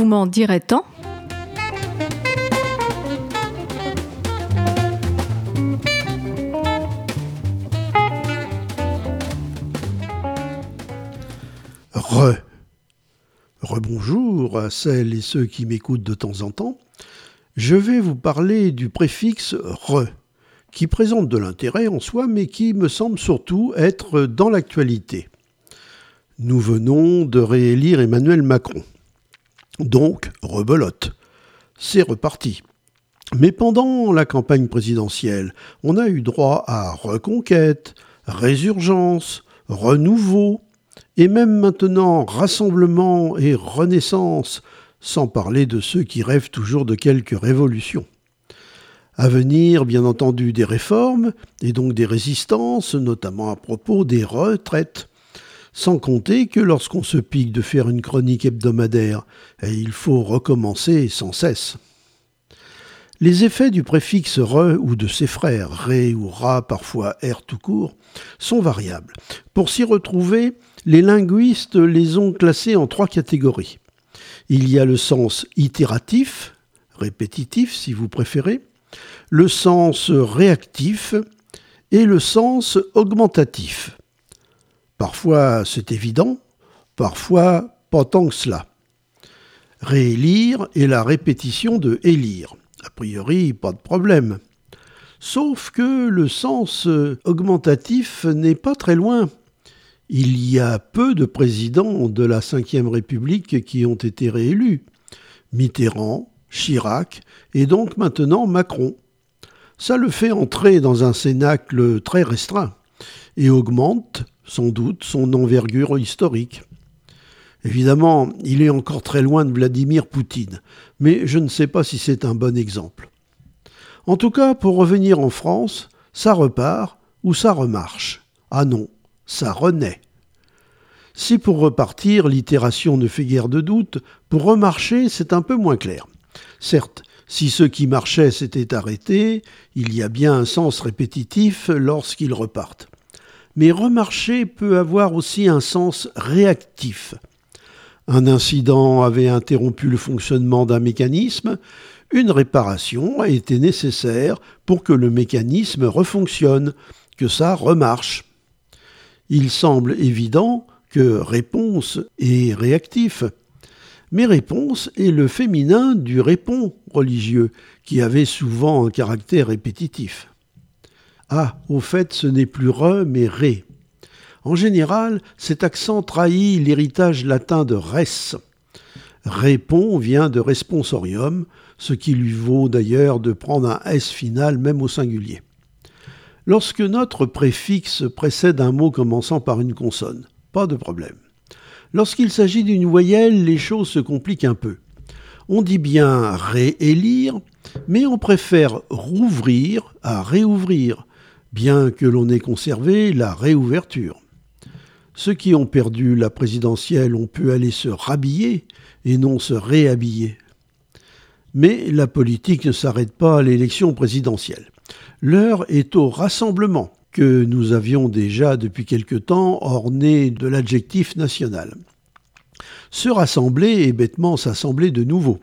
Vous m'en direz tant Re. Rebonjour à celles et ceux qui m'écoutent de temps en temps. Je vais vous parler du préfixe re, qui présente de l'intérêt en soi, mais qui me semble surtout être dans l'actualité. Nous venons de réélire Emmanuel Macron. Donc, rebelote. C'est reparti. Mais pendant la campagne présidentielle, on a eu droit à reconquête, résurgence, renouveau, et même maintenant rassemblement et renaissance, sans parler de ceux qui rêvent toujours de quelques révolutions. À venir, bien entendu, des réformes, et donc des résistances, notamment à propos des retraites. Sans compter que lorsqu'on se pique de faire une chronique hebdomadaire, il faut recommencer sans cesse. Les effets du préfixe re ou de ses frères, ré ou ra, parfois r tout court, sont variables. Pour s'y retrouver, les linguistes les ont classés en trois catégories. Il y a le sens itératif, répétitif si vous préférez, le sens réactif et le sens augmentatif. Parfois c'est évident, parfois pas tant que cela. Réélire est la répétition de élire. A priori, pas de problème. Sauf que le sens augmentatif n'est pas très loin. Il y a peu de présidents de la Ve République qui ont été réélus. Mitterrand, Chirac et donc maintenant Macron. Ça le fait entrer dans un cénacle très restreint et augmente sans doute son envergure historique. Évidemment, il est encore très loin de Vladimir Poutine, mais je ne sais pas si c'est un bon exemple. En tout cas, pour revenir en France, ça repart ou ça remarche. Ah non, ça renaît. Si pour repartir, l'itération ne fait guère de doute, pour remarcher, c'est un peu moins clair. Certes, si ceux qui marchaient s'étaient arrêtés, il y a bien un sens répétitif lorsqu'ils repartent. Mais remarcher peut avoir aussi un sens réactif. Un incident avait interrompu le fonctionnement d'un mécanisme, une réparation a été nécessaire pour que le mécanisme refonctionne, que ça remarche. Il semble évident que réponse est réactif. Mais réponse est le féminin du répond religieux, qui avait souvent un caractère répétitif. Ah, au fait, ce n'est plus re, mais ré. En général, cet accent trahit l'héritage latin de res. Répond vient de responsorium, ce qui lui vaut d'ailleurs de prendre un S final même au singulier. Lorsque notre préfixe précède un mot commençant par une consonne, pas de problème. Lorsqu'il s'agit d'une voyelle, les choses se compliquent un peu. On dit bien réélire, mais on préfère rouvrir à réouvrir, bien que l'on ait conservé la réouverture. Ceux qui ont perdu la présidentielle ont pu aller se rhabiller et non se réhabiller. Mais la politique ne s'arrête pas à l'élection présidentielle. L'heure est au rassemblement, que nous avions déjà depuis quelque temps orné de l'adjectif national. Se rassembler est bêtement s'assembler de nouveau.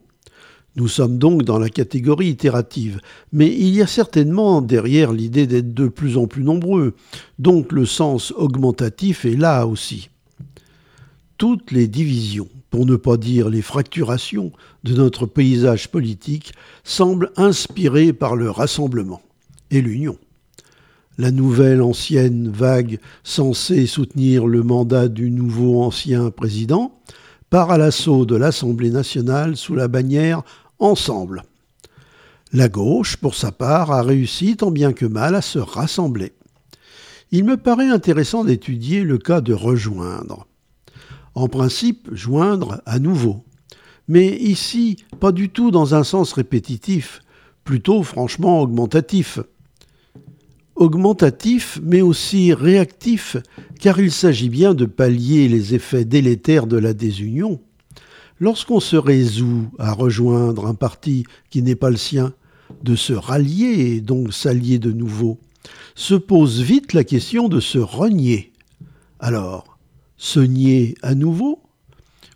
Nous sommes donc dans la catégorie itérative, mais il y a certainement derrière l'idée d'être de plus en plus nombreux, donc le sens augmentatif est là aussi. Toutes les divisions, pour ne pas dire les fracturations de notre paysage politique, semblent inspirées par le rassemblement et l'union la nouvelle ancienne vague censée soutenir le mandat du nouveau ancien président, part à l'assaut de l'Assemblée nationale sous la bannière Ensemble. La gauche, pour sa part, a réussi tant bien que mal à se rassembler. Il me paraît intéressant d'étudier le cas de rejoindre. En principe, joindre à nouveau. Mais ici, pas du tout dans un sens répétitif, plutôt franchement augmentatif augmentatif mais aussi réactif, car il s'agit bien de pallier les effets délétères de la désunion. Lorsqu'on se résout à rejoindre un parti qui n'est pas le sien, de se rallier et donc s'allier de nouveau, se pose vite la question de se renier. Alors, se nier à nouveau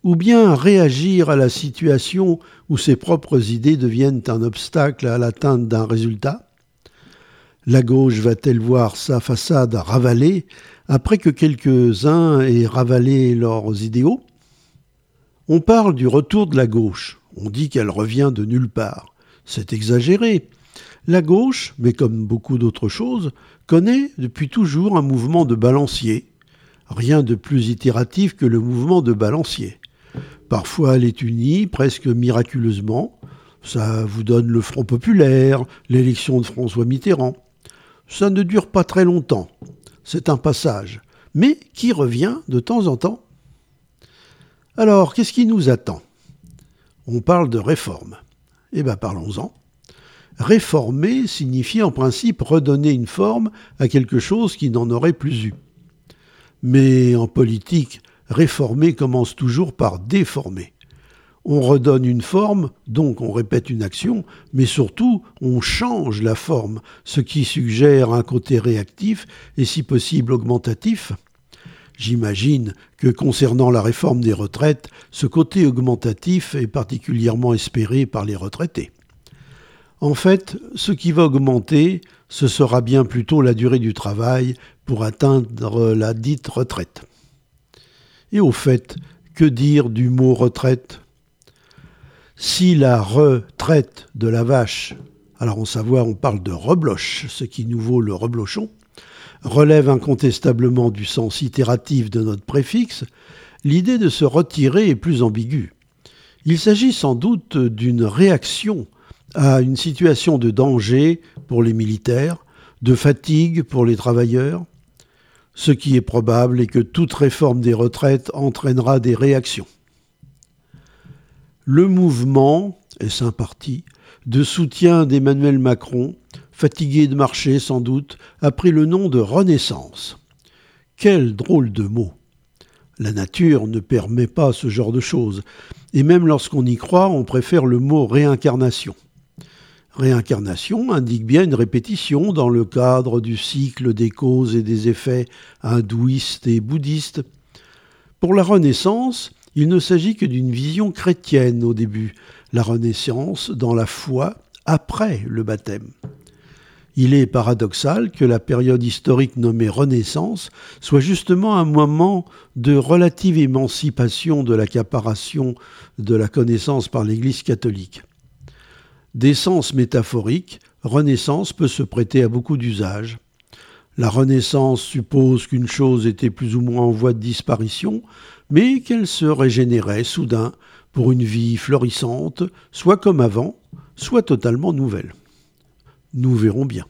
ou bien réagir à la situation où ses propres idées deviennent un obstacle à l'atteinte d'un résultat? La gauche va-t-elle voir sa façade ravalée après que quelques-uns aient ravalé leurs idéaux? On parle du retour de la gauche, on dit qu'elle revient de nulle part. C'est exagéré. La gauche, mais comme beaucoup d'autres choses, connaît depuis toujours un mouvement de balancier. Rien de plus itératif que le mouvement de balancier. Parfois elle est unie, presque miraculeusement. Ça vous donne le Front populaire, l'élection de François Mitterrand. Ça ne dure pas très longtemps. C'est un passage, mais qui revient de temps en temps. Alors, qu'est-ce qui nous attend? On parle de réforme. Eh bien, parlons-en. Réformer signifie en principe redonner une forme à quelque chose qui n'en aurait plus eu. Mais en politique, réformer commence toujours par déformer. On redonne une forme, donc on répète une action, mais surtout on change la forme, ce qui suggère un côté réactif et si possible augmentatif. J'imagine que concernant la réforme des retraites, ce côté augmentatif est particulièrement espéré par les retraités. En fait, ce qui va augmenter, ce sera bien plutôt la durée du travail pour atteindre la dite retraite. Et au fait, que dire du mot retraite? Si la retraite de la vache, alors en savoir on parle de rebloche, ce qui nous vaut le reblochon, relève incontestablement du sens itératif de notre préfixe, l'idée de se retirer est plus ambiguë. Il s'agit sans doute d'une réaction à une situation de danger pour les militaires, de fatigue pour les travailleurs, ce qui est probable est que toute réforme des retraites entraînera des réactions. Le mouvement, est-ce un parti, de soutien d'Emmanuel Macron, fatigué de marcher sans doute, a pris le nom de Renaissance. Quel drôle de mot La nature ne permet pas ce genre de choses, et même lorsqu'on y croit, on préfère le mot réincarnation. Réincarnation indique bien une répétition dans le cadre du cycle des causes et des effets hindouistes et bouddhistes. Pour la Renaissance, il ne s'agit que d'une vision chrétienne au début, la Renaissance dans la foi après le baptême. Il est paradoxal que la période historique nommée Renaissance soit justement un moment de relative émancipation de l'accaparation de la connaissance par l'Église catholique. D'essence métaphorique, Renaissance peut se prêter à beaucoup d'usages. La Renaissance suppose qu'une chose était plus ou moins en voie de disparition, mais qu'elle se régénérait soudain pour une vie florissante, soit comme avant, soit totalement nouvelle. Nous verrons bien.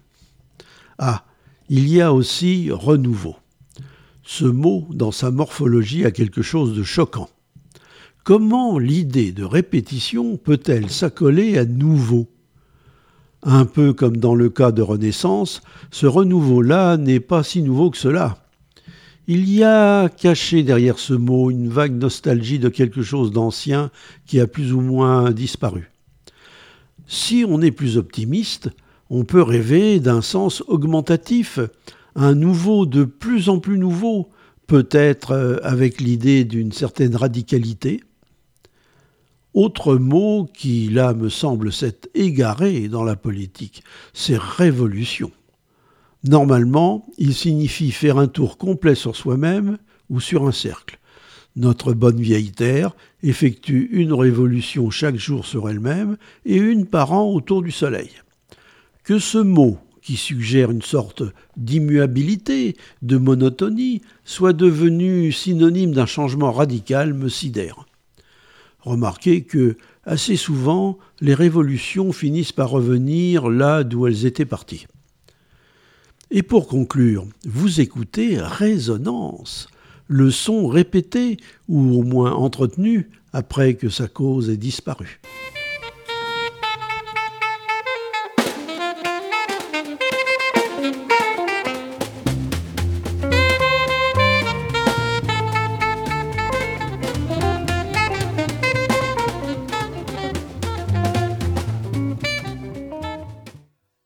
Ah, il y a aussi renouveau. Ce mot, dans sa morphologie, a quelque chose de choquant. Comment l'idée de répétition peut-elle s'accoler à nouveau? Un peu comme dans le cas de Renaissance, ce renouveau-là n'est pas si nouveau que cela. Il y a caché derrière ce mot une vague nostalgie de quelque chose d'ancien qui a plus ou moins disparu. Si on est plus optimiste, on peut rêver d'un sens augmentatif, un nouveau de plus en plus nouveau, peut-être euh, avec l'idée d'une certaine radicalité, autre mot qui, là, me semble s'être égaré dans la politique, c'est révolution. Normalement, il signifie faire un tour complet sur soi-même ou sur un cercle. Notre bonne vieille Terre effectue une révolution chaque jour sur elle-même et une par an autour du Soleil. Que ce mot, qui suggère une sorte d'immuabilité, de monotonie, soit devenu synonyme d'un changement radical me sidère. Remarquez que, assez souvent, les révolutions finissent par revenir là d'où elles étaient parties. Et pour conclure, vous écoutez résonance, le son répété ou au moins entretenu après que sa cause ait disparu.